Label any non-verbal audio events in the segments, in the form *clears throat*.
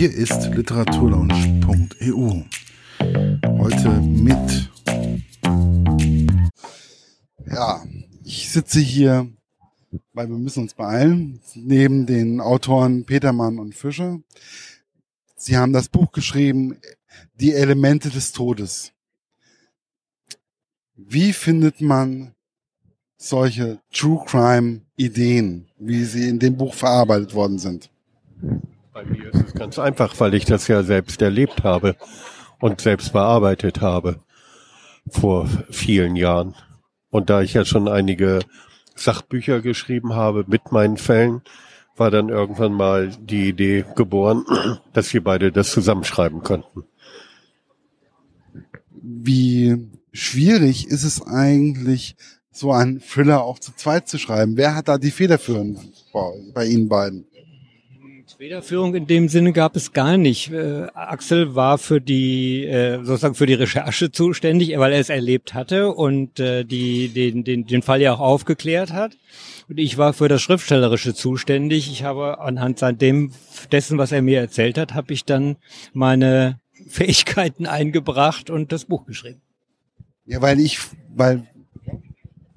Hier ist literaturlaunch.eu. Heute mit. Ja, ich sitze hier, weil wir müssen uns beeilen, neben den Autoren Petermann und Fischer. Sie haben das Buch geschrieben, Die Elemente des Todes. Wie findet man solche True Crime Ideen, wie sie in dem Buch verarbeitet worden sind? Bei mir ist es ganz einfach, weil ich das ja selbst erlebt habe und selbst bearbeitet habe vor vielen Jahren. Und da ich ja schon einige Sachbücher geschrieben habe mit meinen Fällen, war dann irgendwann mal die Idee geboren, *clears throat* dass wir beide das zusammenschreiben könnten. Wie schwierig ist es eigentlich, so einen Thriller auch zu zweit zu schreiben? Wer hat da die Federführung bei Ihnen beiden? Federführung in dem Sinne gab es gar nicht. Äh, Axel war für die äh, sozusagen für die Recherche zuständig, weil er es erlebt hatte und äh, die den, den den Fall ja auch aufgeklärt hat. Und ich war für das schriftstellerische zuständig. Ich habe anhand dem dessen, was er mir erzählt hat, habe ich dann meine *laughs* Fähigkeiten eingebracht und das Buch geschrieben. Ja, weil ich, weil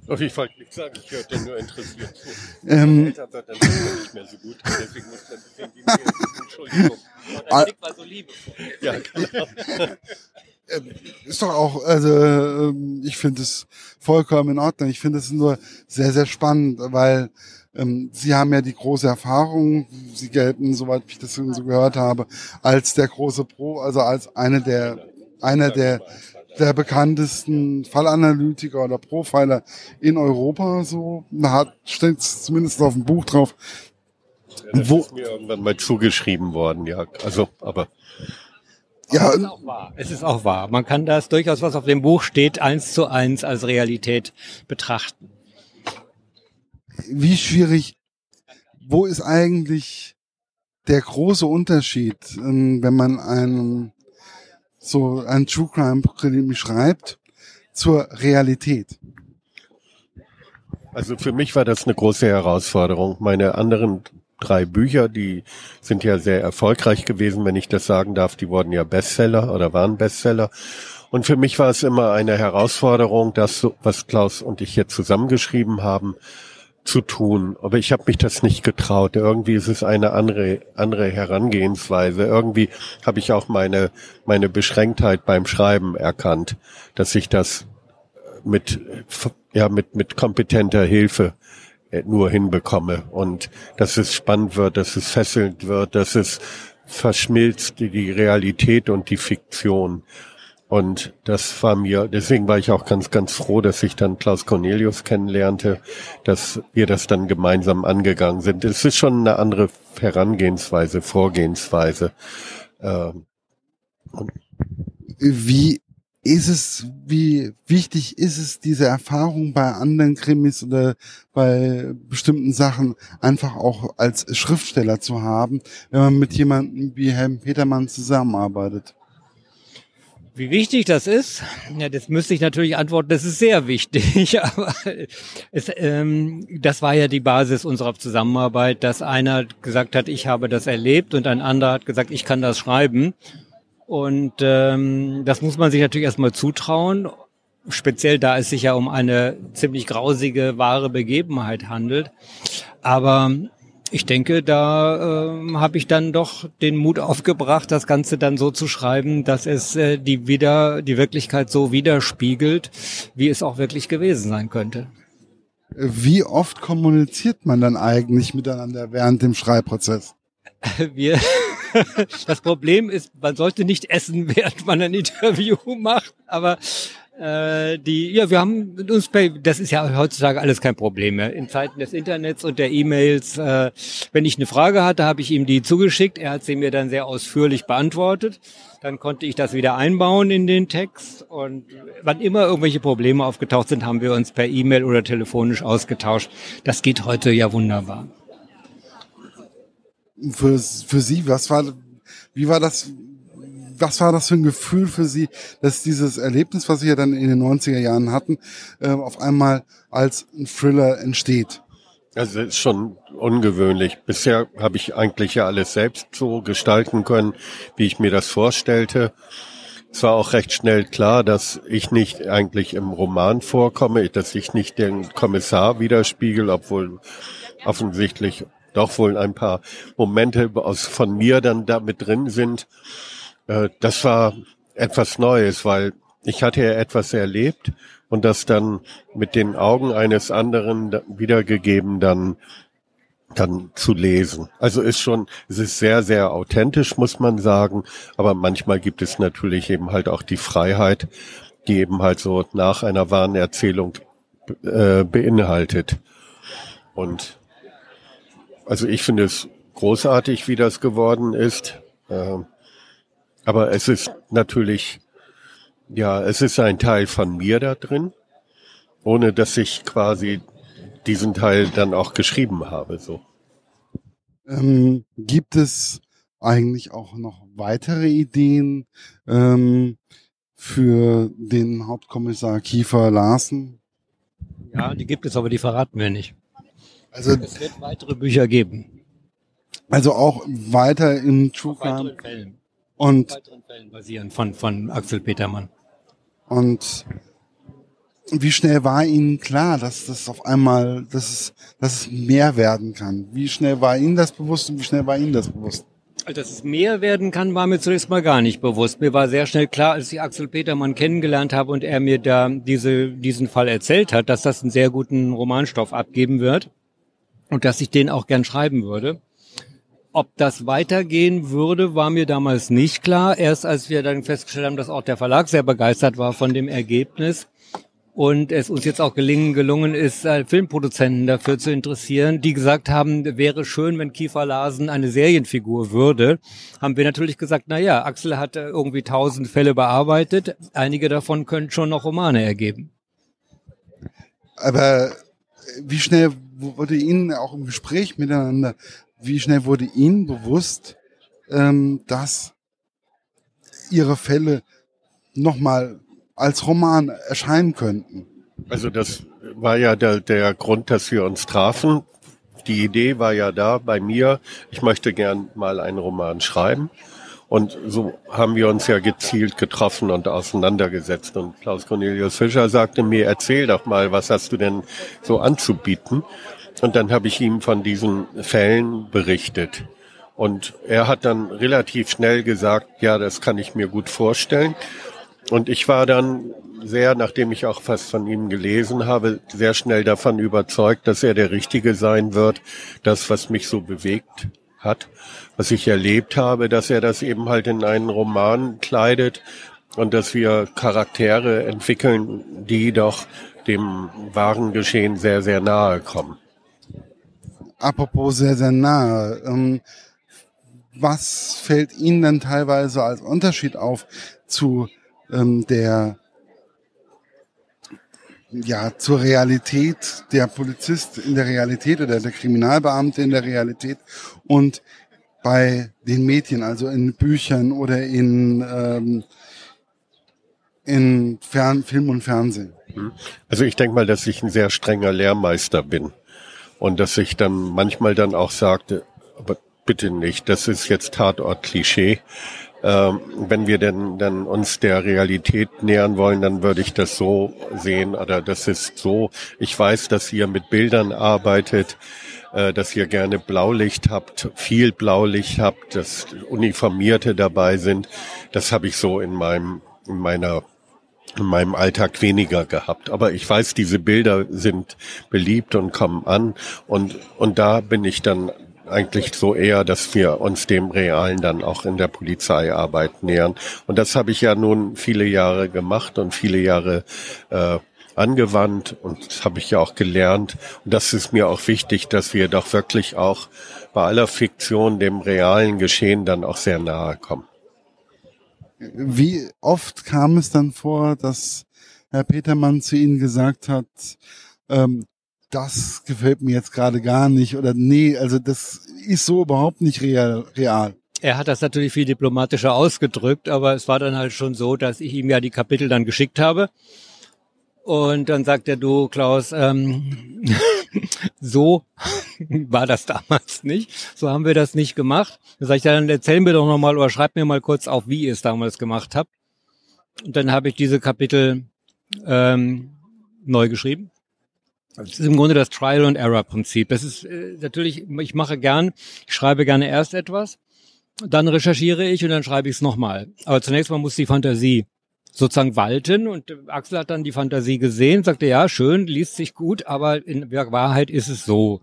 auf jeden Fall nichts sagen, ich höre nur interessiert zu. Ähm, Älter wird dann nicht mehr so gut, deswegen muss ein bisschen die Entschuldigung. Der Blick war so liebevoll. Ja, genau. Ähm, ist doch auch, also ähm, ich finde es vollkommen in Ordnung. Ich finde es nur sehr, sehr spannend, weil ähm, Sie haben ja die große Erfahrung, Sie gelten, soweit ich das so gehört habe, als der große Pro, also als eine der, einer der der bekanntesten Fallanalytiker oder Profiler in Europa. So hat steht zumindest auf dem Buch drauf. Ja, das wo, ist mir irgendwann mal zugeschrieben worden, ja. Also, aber ja, es ist auch wahr. Es ist auch wahr. Man kann das durchaus, was auf dem Buch steht, eins zu eins als Realität betrachten. Wie schwierig, wo ist eigentlich der große Unterschied, ähm, wenn man einen so ein True Crime schreibt zur Realität? Also für mich war das eine große Herausforderung. Meine anderen drei Bücher, die sind ja sehr erfolgreich gewesen, wenn ich das sagen darf. Die wurden ja Bestseller oder waren Bestseller. Und für mich war es immer eine Herausforderung, das, was Klaus und ich jetzt zusammengeschrieben haben, zu tun. Aber ich habe mich das nicht getraut. Irgendwie ist es eine andere, andere Herangehensweise. Irgendwie habe ich auch meine, meine Beschränktheit beim Schreiben erkannt, dass ich das mit, ja, mit, mit kompetenter Hilfe äh, nur hinbekomme und dass es spannend wird, dass es fesselnd wird, dass es verschmilzt die Realität und die Fiktion. Und das war mir, deswegen war ich auch ganz, ganz froh, dass ich dann Klaus Cornelius kennenlernte, dass wir das dann gemeinsam angegangen sind. Es ist schon eine andere Herangehensweise, Vorgehensweise. Ähm, Wie ist es, wie wichtig ist es, diese Erfahrung bei anderen Krimis oder bei bestimmten Sachen einfach auch als Schriftsteller zu haben, wenn man mit jemandem wie Herrn Petermann zusammenarbeitet? Wie wichtig das ist, ja, das müsste ich natürlich antworten, das ist sehr wichtig, *laughs* aber es, ähm, das war ja die Basis unserer Zusammenarbeit, dass einer gesagt hat, ich habe das erlebt und ein anderer hat gesagt, ich kann das schreiben. Und ähm, das muss man sich natürlich erstmal zutrauen, speziell da es sich ja um eine ziemlich grausige, wahre Begebenheit handelt. Aber ich denke, da äh, habe ich dann doch den Mut aufgebracht, das Ganze dann so zu schreiben, dass es äh, die wieder die Wirklichkeit so widerspiegelt, wie es auch wirklich gewesen sein könnte. Wie oft kommuniziert man dann eigentlich miteinander während dem Schreibprozess? *laughs* Wir das Problem ist, man sollte nicht essen, *laughs* während man ein Interview macht, aber äh, die, ja, wir haben uns bei, das ist ja heutzutage alles kein Problem mehr. In Zeiten des Internets und der E-Mails, äh, wenn ich eine Frage hatte, habe ich ihm die zugeschickt. Er hat sie mir dann sehr ausführlich beantwortet. Dann konnte ich das wieder einbauen in den Text. Und wann immer irgendwelche Probleme aufgetaucht sind, haben wir uns per E-Mail oder telefonisch ausgetauscht. Das geht heute ja wunderbar. Für, für Sie, was war, wie war das, was war das für ein Gefühl für Sie, dass dieses Erlebnis, was Sie ja dann in den 90er Jahren hatten, äh, auf einmal als ein Thriller entsteht? Also ist schon ungewöhnlich. Bisher habe ich eigentlich ja alles selbst so gestalten können, wie ich mir das vorstellte. Es war auch recht schnell klar, dass ich nicht eigentlich im Roman vorkomme, dass ich nicht den Kommissar widerspiegel, obwohl offensichtlich doch wohl ein paar Momente aus, von mir dann da mit drin sind. Äh, das war etwas Neues, weil ich hatte ja etwas erlebt und das dann mit den Augen eines anderen wiedergegeben dann dann zu lesen. Also ist schon, es ist sehr, sehr authentisch, muss man sagen. Aber manchmal gibt es natürlich eben halt auch die Freiheit, die eben halt so nach einer wahren Erzählung äh, beinhaltet. Und also ich finde es großartig, wie das geworden ist. Äh, aber es ist natürlich ja, es ist ein Teil von mir da drin, ohne dass ich quasi diesen Teil dann auch geschrieben habe, so. Ähm, gibt es eigentlich auch noch weitere Ideen ähm, für den Hauptkommissar Kiefer Larsen? Ja, die gibt es, aber die verraten wir nicht. Also es wird weitere Bücher geben. Also auch weiter im True Crime. Und weiteren Fällen basieren von, von Axel Petermann. Und wie schnell war Ihnen klar, dass das auf einmal, dass es, dass es mehr werden kann? Wie schnell war Ihnen das bewusst und wie schnell war Ihnen das bewusst? Also, dass es mehr werden kann, war mir zunächst mal gar nicht bewusst. Mir war sehr schnell klar, als ich Axel Petermann kennengelernt habe und er mir da diese, diesen Fall erzählt hat, dass das einen sehr guten Romanstoff abgeben wird und dass ich den auch gern schreiben würde. Ob das weitergehen würde, war mir damals nicht klar. Erst als wir dann festgestellt haben, dass auch der Verlag sehr begeistert war von dem Ergebnis und es uns jetzt auch gelingen, gelungen ist, äh, Filmproduzenten dafür zu interessieren, die gesagt haben, wäre schön, wenn Kiefer Larsen eine Serienfigur würde, haben wir natürlich gesagt, na ja, Axel hat irgendwie tausend Fälle bearbeitet, einige davon können schon noch Romane ergeben. Aber wie schnell wurde Ihnen auch im Gespräch miteinander wie schnell wurde Ihnen bewusst, ähm, dass Ihre Fälle nochmal als Roman erscheinen könnten? Also das war ja der, der Grund, dass wir uns trafen. Die Idee war ja da bei mir, ich möchte gern mal einen Roman schreiben. Und so haben wir uns ja gezielt getroffen und auseinandergesetzt. Und Klaus Cornelius Fischer sagte mir, erzähl doch mal, was hast du denn so anzubieten? Und dann habe ich ihm von diesen Fällen berichtet. Und er hat dann relativ schnell gesagt, ja, das kann ich mir gut vorstellen. Und ich war dann sehr, nachdem ich auch fast von ihm gelesen habe, sehr schnell davon überzeugt, dass er der Richtige sein wird. Das, was mich so bewegt hat, was ich erlebt habe, dass er das eben halt in einen Roman kleidet und dass wir Charaktere entwickeln, die doch dem wahren Geschehen sehr, sehr nahe kommen apropos sehr, sehr nahe. Ähm, was fällt Ihnen denn teilweise als Unterschied auf zu ähm, der ja zur Realität der Polizist in der Realität oder der Kriminalbeamte in der Realität und bei den Medien, also in Büchern oder in ähm, in Fern Film und Fernsehen. Also ich denke mal, dass ich ein sehr strenger Lehrmeister bin. Und dass ich dann manchmal dann auch sagte, aber bitte nicht, das ist jetzt Tatort-Klischee. Ähm, wenn wir denn dann uns der Realität nähern wollen, dann würde ich das so sehen oder das ist so. Ich weiß, dass ihr mit Bildern arbeitet, äh, dass ihr gerne Blaulicht habt, viel Blaulicht habt, dass Uniformierte dabei sind. Das habe ich so in meinem in meiner in meinem Alltag weniger gehabt. Aber ich weiß, diese Bilder sind beliebt und kommen an. Und, und da bin ich dann eigentlich so eher, dass wir uns dem Realen dann auch in der Polizeiarbeit nähern. Und das habe ich ja nun viele Jahre gemacht und viele Jahre äh, angewandt und das habe ich ja auch gelernt. Und das ist mir auch wichtig, dass wir doch wirklich auch bei aller Fiktion dem realen Geschehen dann auch sehr nahe kommen. Wie oft kam es dann vor, dass Herr Petermann zu Ihnen gesagt hat, ähm, das gefällt mir jetzt gerade gar nicht oder nee, also das ist so überhaupt nicht real. real. Er hat das natürlich viel diplomatischer ausgedrückt, aber es war dann halt schon so, dass ich ihm ja die Kapitel dann geschickt habe. Und dann sagt er, du Klaus, ähm, so *laughs* war das damals nicht. So haben wir das nicht gemacht. Da sag ich, dann erzähl mir doch nochmal oder schreib mir mal kurz auf, wie ihr es damals gemacht habt. Und dann habe ich diese Kapitel ähm, neu geschrieben. Das ist im Grunde das Trial and Error Prinzip. Das ist äh, natürlich, ich mache gern, ich schreibe gerne erst etwas, dann recherchiere ich und dann schreibe ich es nochmal. Aber zunächst mal muss die Fantasie sozusagen walten und Axel hat dann die Fantasie gesehen, sagte, ja, schön, liest sich gut, aber in Wahrheit ist es so.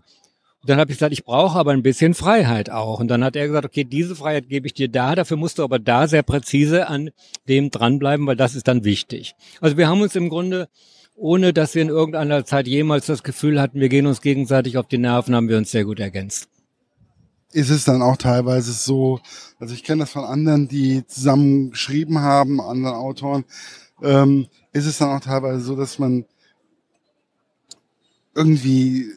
Und dann habe ich gesagt, ich brauche aber ein bisschen Freiheit auch. Und dann hat er gesagt, okay, diese Freiheit gebe ich dir da, dafür musst du aber da sehr präzise an dem dranbleiben, weil das ist dann wichtig. Also wir haben uns im Grunde, ohne dass wir in irgendeiner Zeit jemals das Gefühl hatten, wir gehen uns gegenseitig auf die Nerven, haben wir uns sehr gut ergänzt. Ist es dann auch teilweise so, also ich kenne das von anderen, die zusammen geschrieben haben, anderen Autoren, ähm, ist es dann auch teilweise so, dass man irgendwie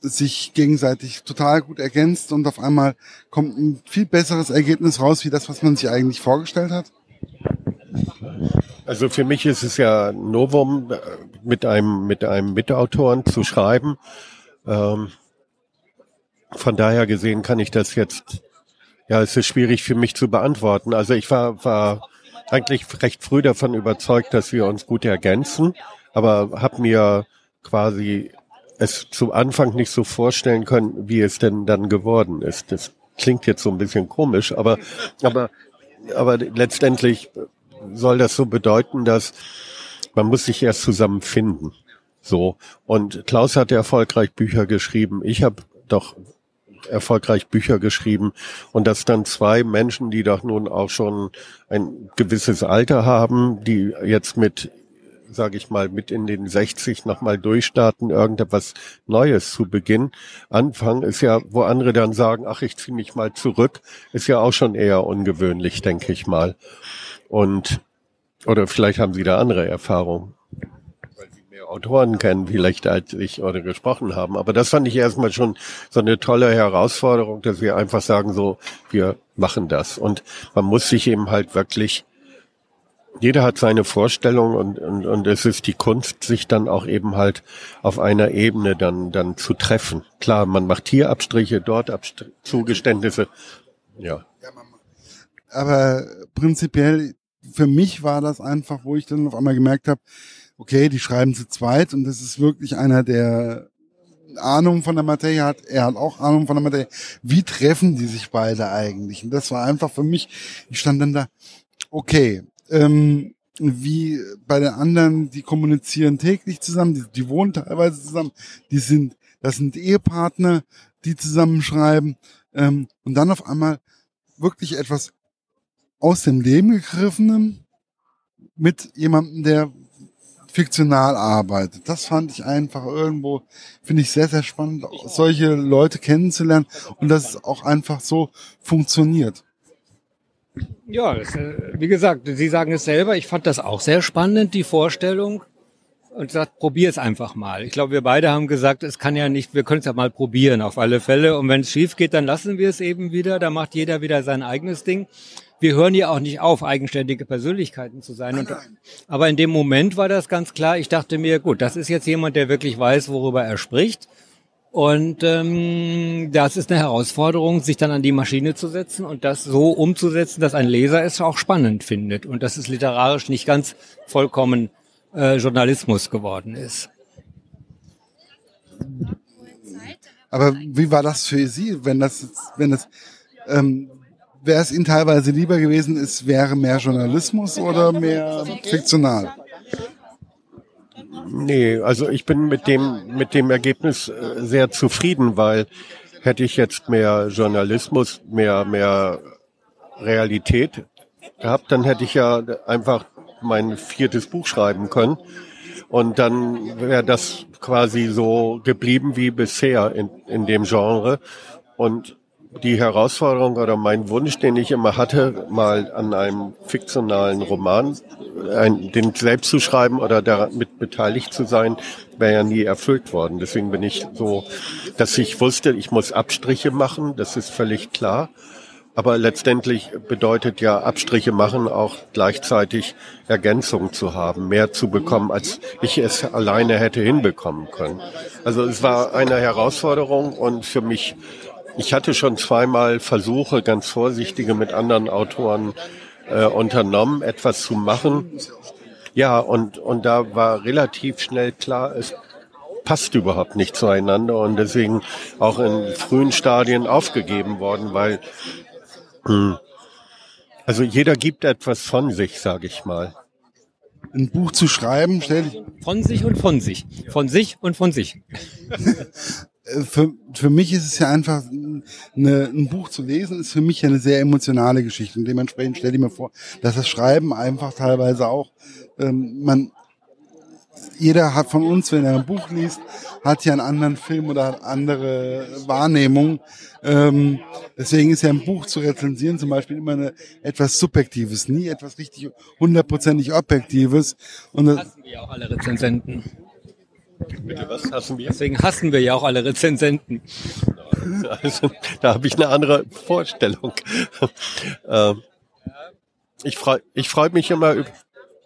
sich gegenseitig total gut ergänzt und auf einmal kommt ein viel besseres Ergebnis raus, wie das, was man sich eigentlich vorgestellt hat? Also für mich ist es ja Novum, äh, mit einem, mit einem Mitautoren zu schreiben. Ähm, von daher gesehen kann ich das jetzt, ja, es ist schwierig für mich zu beantworten. Also ich war, war eigentlich recht früh davon überzeugt, dass wir uns gut ergänzen, aber habe mir quasi es zum Anfang nicht so vorstellen können, wie es denn dann geworden ist. Das klingt jetzt so ein bisschen komisch, aber, aber, aber letztendlich soll das so bedeuten, dass man muss sich erst zusammenfinden. So. Und Klaus hat erfolgreich Bücher geschrieben. Ich habe doch erfolgreich Bücher geschrieben und dass dann zwei Menschen, die doch nun auch schon ein gewisses Alter haben, die jetzt mit sage ich mal, mit in den 60 nochmal durchstarten, irgendetwas Neues zu beginnen. Anfang ist ja, wo andere dann sagen, ach, ich ziehe mich mal zurück, ist ja auch schon eher ungewöhnlich, denke ich mal. Und, oder vielleicht haben Sie da andere Erfahrungen, Autoren kennen, vielleicht als ich oder gesprochen haben. Aber das fand ich erstmal schon so eine tolle Herausforderung, dass wir einfach sagen, so, wir machen das. Und man muss sich eben halt wirklich jeder hat seine Vorstellung und, und, und es ist die Kunst, sich dann auch eben halt auf einer Ebene dann, dann zu treffen. Klar, man macht hier Abstriche, dort Abstr Zugeständnisse. Ja. Aber prinzipiell, für mich war das einfach, wo ich dann auf einmal gemerkt habe, okay, die schreiben zu zweit und das ist wirklich einer, der Ahnung von der Materie hat, er hat auch Ahnung von der Materie. Wie treffen die sich beide eigentlich? Und das war einfach für mich, ich stand dann da, okay, ähm, wie bei den anderen, die kommunizieren täglich zusammen, die, die wohnen teilweise zusammen, die sind, das sind Ehepartner, die zusammenschreiben ähm, und dann auf einmal wirklich etwas aus dem Leben gegriffenem mit jemandem, der fiktional arbeitet. Das fand ich einfach irgendwo, finde ich sehr, sehr spannend, solche Leute kennenzulernen und dass es auch einfach so funktioniert. Ja, das, äh, wie gesagt, Sie sagen es selber, ich fand das auch sehr spannend, die Vorstellung. Und sagt, probier es einfach mal. Ich glaube, wir beide haben gesagt, es kann ja nicht, wir können es ja mal probieren, auf alle Fälle. Und wenn es schief geht, dann lassen wir es eben wieder. Da macht jeder wieder sein eigenes Ding. Wir hören ja auch nicht auf, eigenständige Persönlichkeiten zu sein. Und, aber in dem Moment war das ganz klar. Ich dachte mir, gut, das ist jetzt jemand, der wirklich weiß, worüber er spricht. Und ähm, das ist eine Herausforderung, sich dann an die Maschine zu setzen und das so umzusetzen, dass ein Leser es auch spannend findet und dass es literarisch nicht ganz vollkommen äh, Journalismus geworden ist. Aber wie war das für Sie, wenn das, wenn das, ähm, wäre es Ihnen teilweise lieber gewesen, es wäre mehr Journalismus oder mehr fiktional? Nee, also ich bin mit dem, mit dem Ergebnis äh, sehr zufrieden, weil hätte ich jetzt mehr Journalismus, mehr, mehr Realität gehabt, dann hätte ich ja einfach mein viertes Buch schreiben können. Und dann wäre das quasi so geblieben wie bisher in, in dem Genre. Und die Herausforderung oder mein Wunsch, den ich immer hatte, mal an einem fiktionalen Roman, ein, den selbst zu schreiben oder damit beteiligt zu sein, wäre ja nie erfüllt worden. Deswegen bin ich so, dass ich wusste, ich muss Abstriche machen, das ist völlig klar. Aber letztendlich bedeutet ja Abstriche machen auch gleichzeitig Ergänzung zu haben, mehr zu bekommen, als ich es alleine hätte hinbekommen können. Also es war eine Herausforderung und für mich, ich hatte schon zweimal Versuche, ganz vorsichtige mit anderen Autoren äh, unternommen, etwas zu machen. Ja, und, und da war relativ schnell klar, es passt überhaupt nicht zueinander und deswegen auch in frühen Stadien aufgegeben worden, weil hm. Also jeder gibt etwas von sich, sage ich mal. Ein Buch zu schreiben, stell dich. Von sich und von sich. Von sich und von sich. *laughs* für, für mich ist es ja einfach, eine, ein Buch zu lesen, ist für mich ja eine sehr emotionale Geschichte. Und dementsprechend stell dir mir vor, dass das Schreiben einfach teilweise auch, ähm, man jeder hat von uns, wenn er ein Buch liest, hat ja einen anderen Film oder andere Wahrnehmung. Ähm, deswegen ist ja ein Buch zu rezensieren zum Beispiel immer eine, etwas Subjektives, nie etwas richtig hundertprozentig Objektives. Und das hassen wir auch alle Rezensenten. Bitte, was hassen wir? Deswegen hassen wir ja auch alle Rezensenten. *laughs* Also, da habe ich eine andere Vorstellung. *laughs* Ähm, ich freue ich freu mich immer über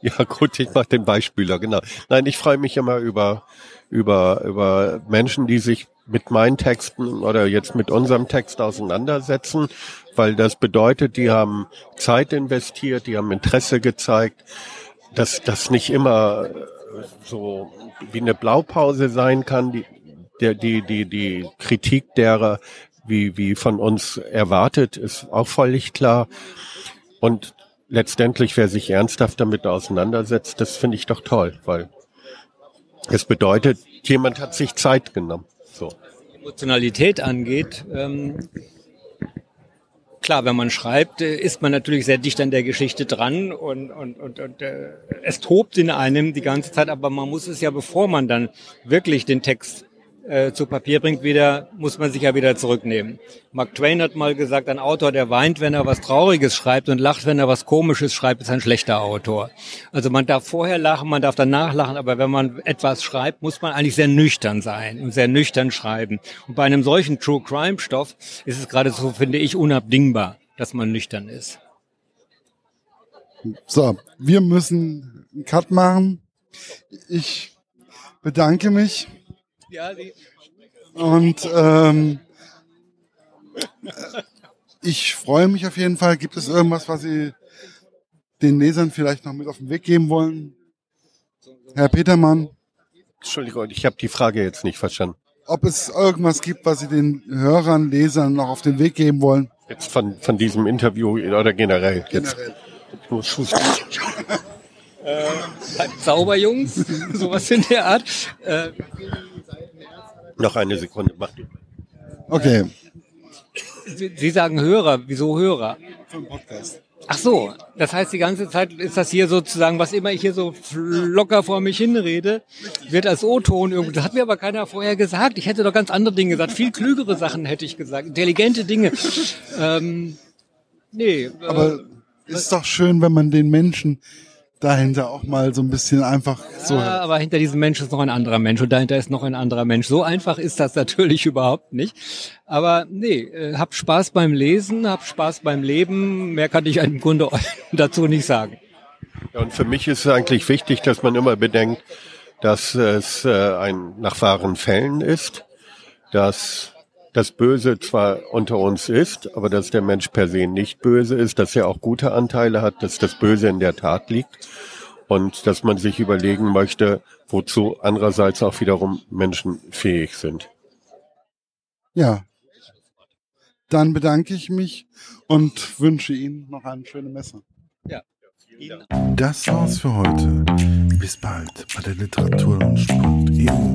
ja gut, ich mache den Beispieler, genau. Nein, ich freue mich immer über, über, über Menschen, die sich mit meinen Texten oder jetzt mit unserem Text auseinandersetzen, weil das bedeutet, die haben Zeit investiert, die haben Interesse gezeigt, dass das nicht immer so wie eine Blaupause sein kann, die, die, die, die Kritik derer, wie, wie von uns erwartet, ist auch völlig klar. Und letztendlich, wer sich ernsthaft damit auseinandersetzt, das finde ich doch toll, weil es bedeutet, jemand hat sich Zeit genommen. So. Emotionalität angeht, ähm, klar, wenn man schreibt, äh, ist man natürlich sehr dicht an der Geschichte dran und, und, und, und äh, es tobt in einem die ganze Zeit, aber man muss es ja, bevor man dann wirklich den Text äh, zu Papier bringt, wieder muss man sich ja wieder zurücknehmen. Mark Twain hat mal gesagt, ein Autor, der weint, wenn er was Trauriges schreibt und lacht, wenn er was Komisches schreibt, ist ein schlechter Autor. Also man darf vorher lachen, man darf danach lachen, aber wenn man etwas schreibt, muss man eigentlich sehr nüchtern sein und sehr nüchtern schreiben. Und bei einem solchen True Crime Stoff ist es geradezu, finde ich, unabdingbar, dass man nüchtern ist. So, wir müssen einen Cut machen. Ich bedanke mich Und ähm, ich freue mich auf jeden Fall. Gibt es irgendwas, was Sie den Lesern vielleicht noch mit auf den Weg geben wollen? Herr Petermann. Entschuldigung, ich habe die Frage jetzt nicht verstanden. Ob es irgendwas gibt, was Sie den Hörern, Lesern noch auf den Weg geben wollen? Jetzt von, von diesem Interview oder generell? Generell. Jetzt. äh, sauber, Jungs, *laughs* sowas in der Art. Äh, noch eine Sekunde, mach. Okay. Sie, Sie sagen Hörer, wieso Hörer? Vom Podcast. Ach so, das heißt, die ganze Zeit ist das hier sozusagen, was immer ich hier so locker vor mich hinrede, wird als O-Ton irgendwie. Das hat mir aber keiner vorher gesagt. Ich hätte doch ganz andere Dinge gesagt. Viel klügere Sachen hätte ich gesagt. Intelligente Dinge. Ähm, nee. Aber äh, ist doch schön, wenn man den Menschen dahinter auch mal so ein bisschen einfach so. Ja, aber hinter diesem Mensch ist noch ein anderer Mensch und dahinter ist noch ein anderer Mensch. So einfach ist das natürlich *laughs* überhaupt nicht. Aber nee, äh, hab Spaß beim Lesen, hab Spaß beim Leben. Mehr kann ich im Grunde *laughs* dazu nicht sagen. Ja, und für mich ist es eigentlich wichtig, dass man immer bedenkt, dass es äh, ein nach wahren Fällen ist, dass das Böse zwar unter uns ist, aber dass der Mensch per se nicht böse ist, dass er auch gute Anteile hat, dass das Böse in der Tat liegt und dass man sich überlegen möchte, wozu andererseits auch wiederum Menschen fähig sind. Ja, dann bedanke ich mich und wünsche Ihnen noch eine schöne Messe. Ja. Das war's für heute. Bis bald bei der Literatur und Sport EU.